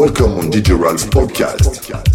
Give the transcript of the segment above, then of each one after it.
Welcome on DJ Ralph Podcast.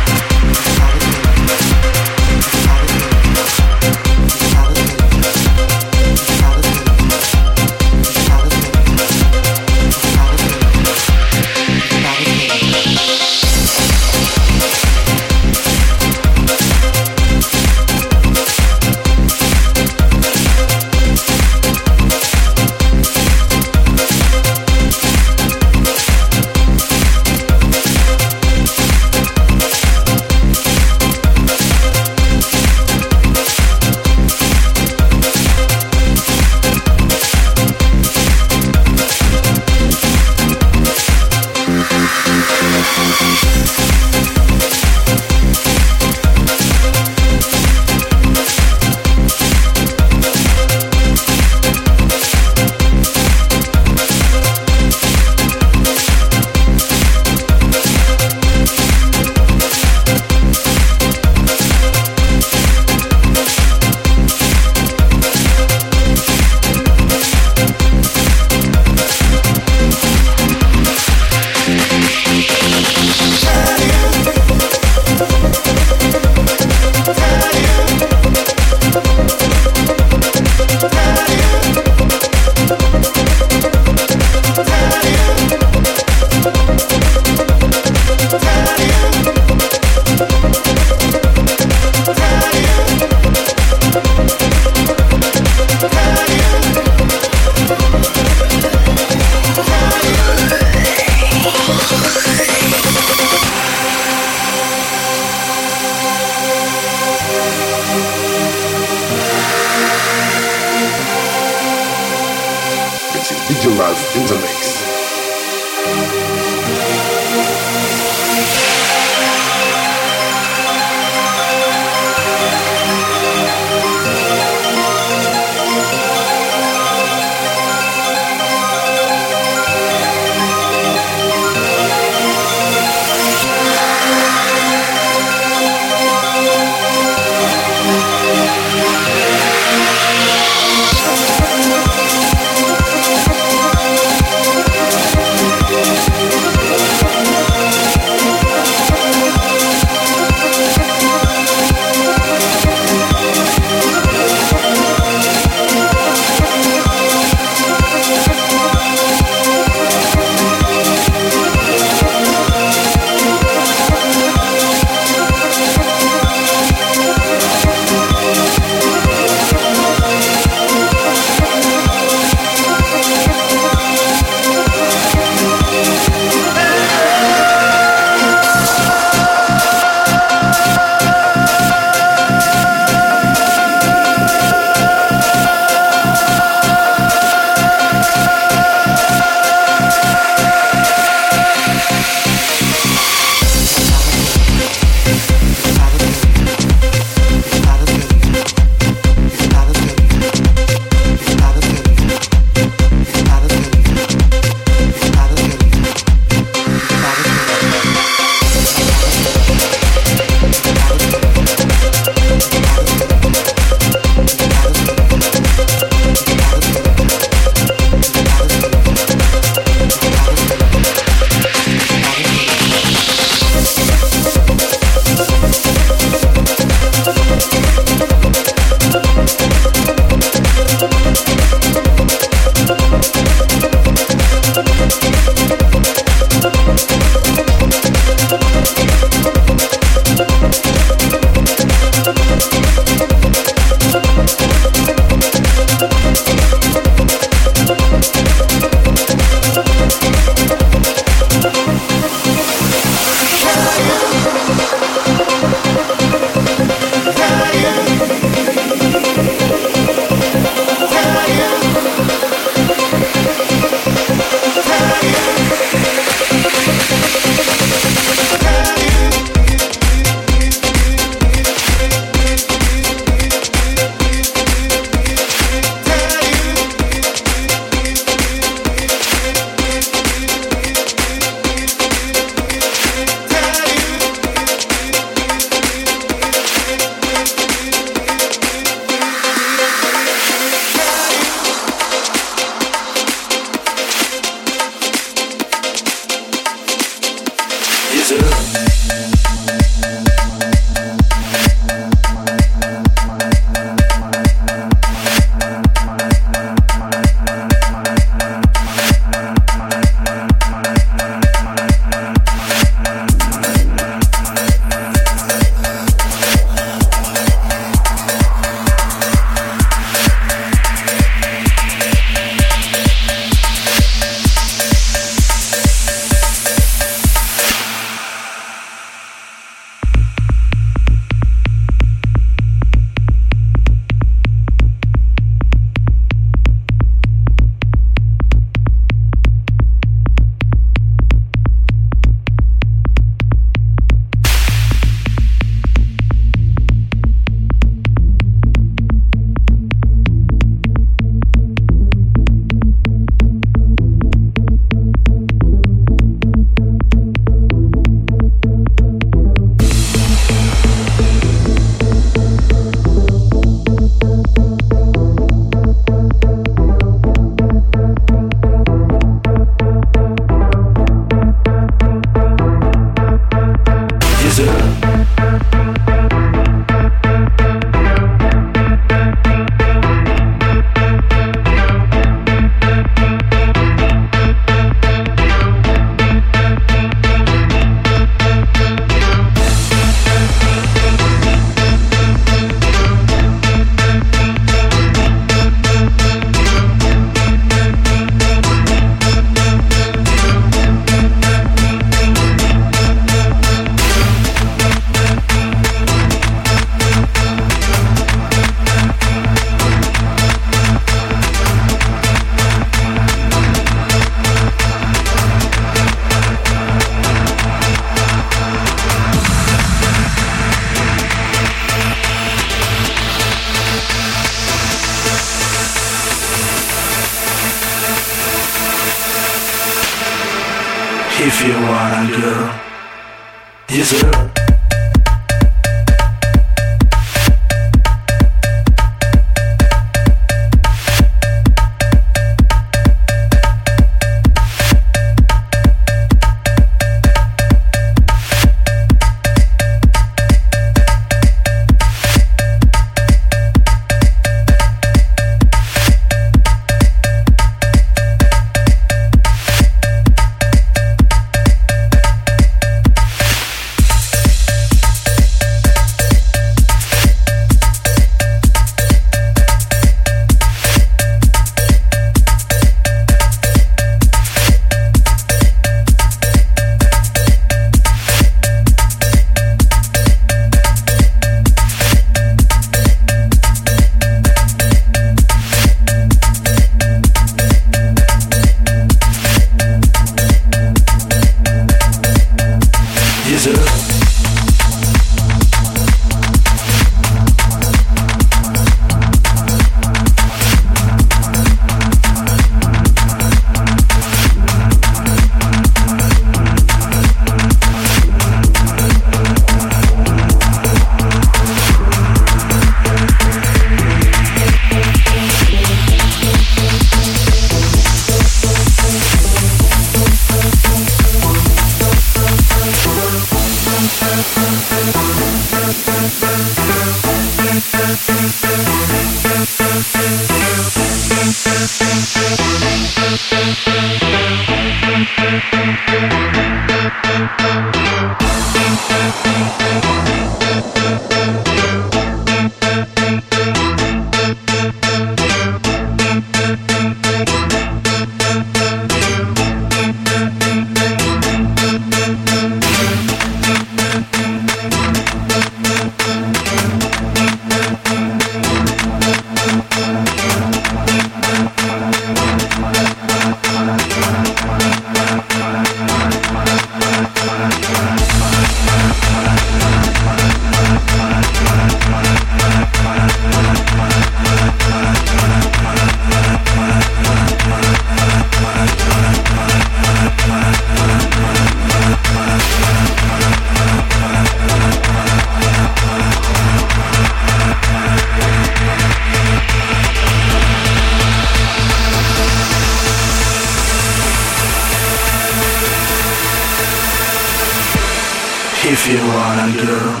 girl.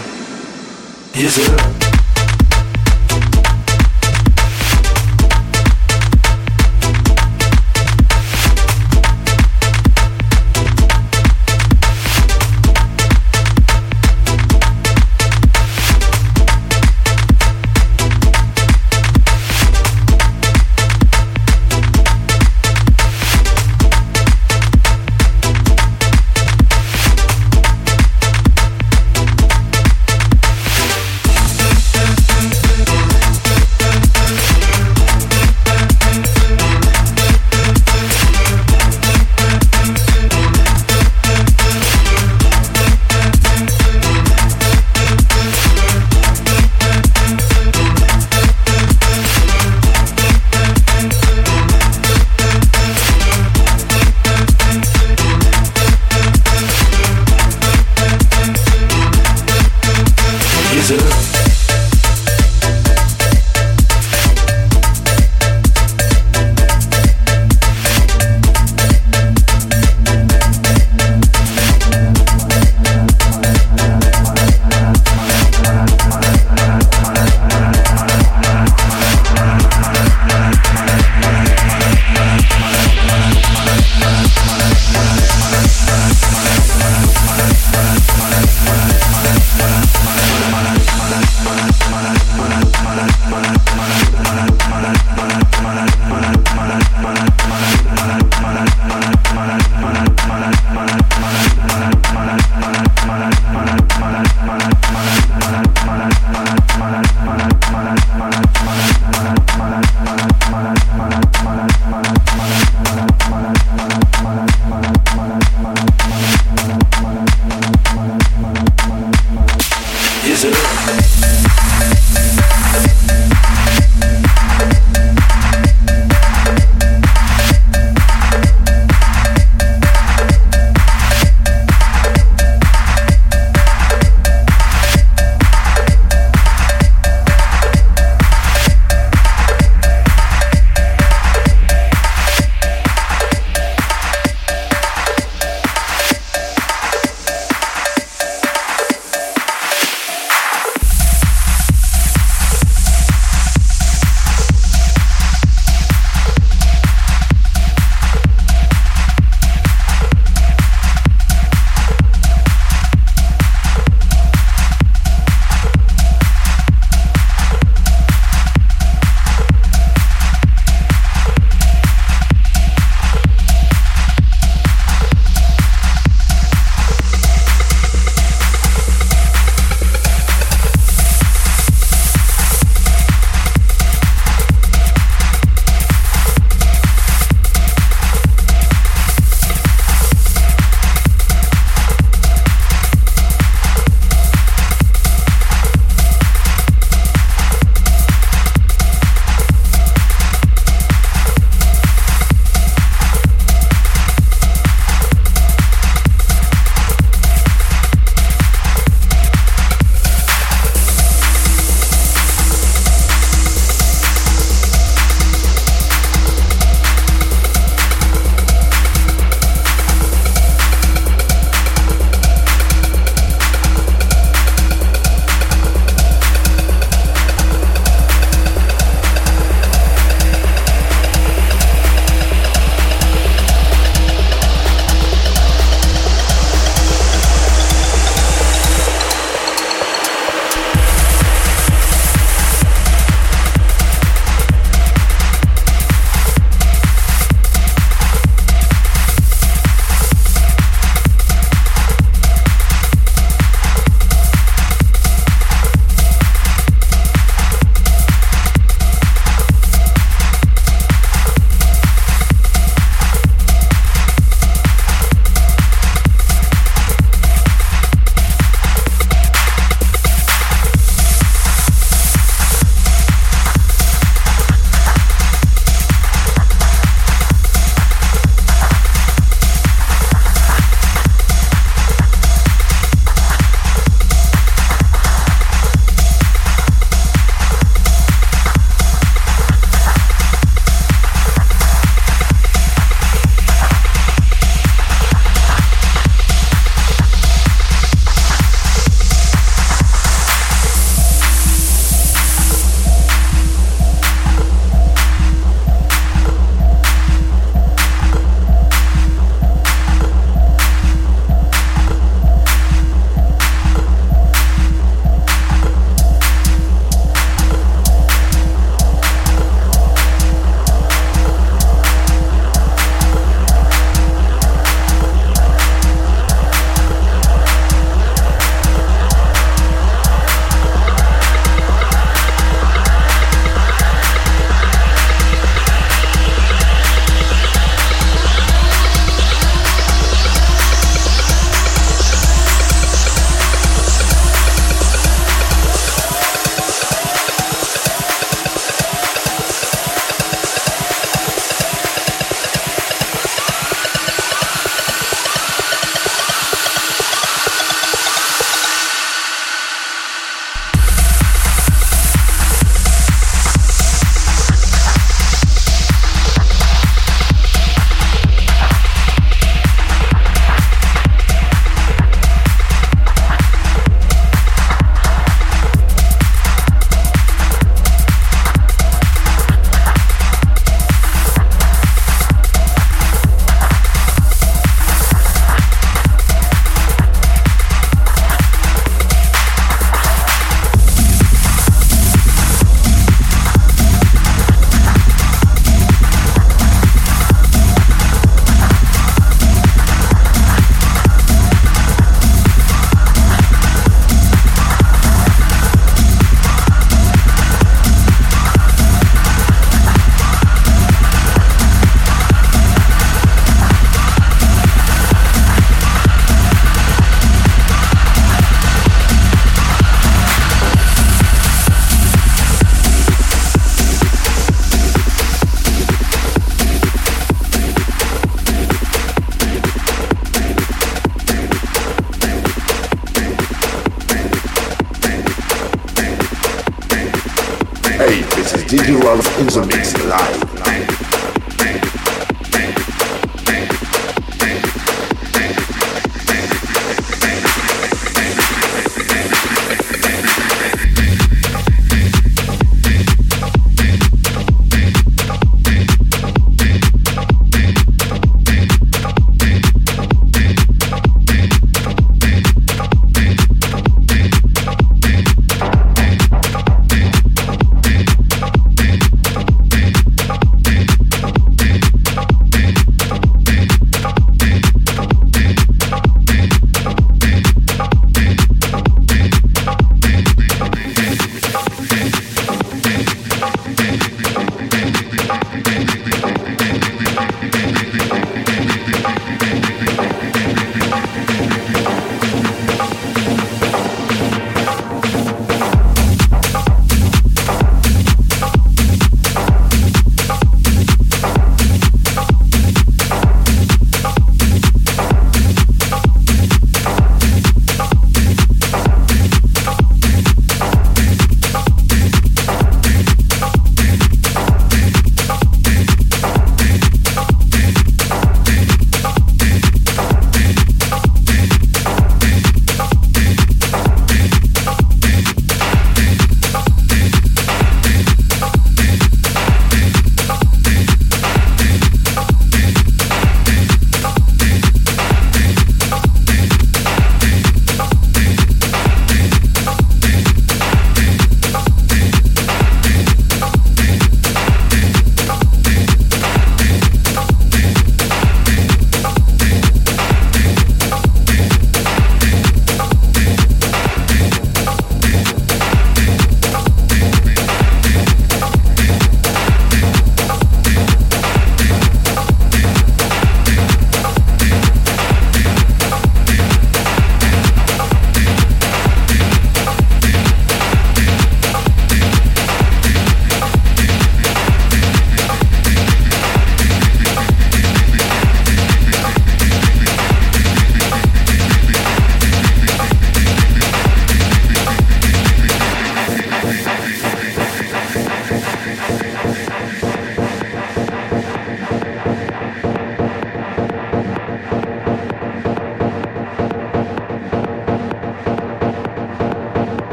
is it?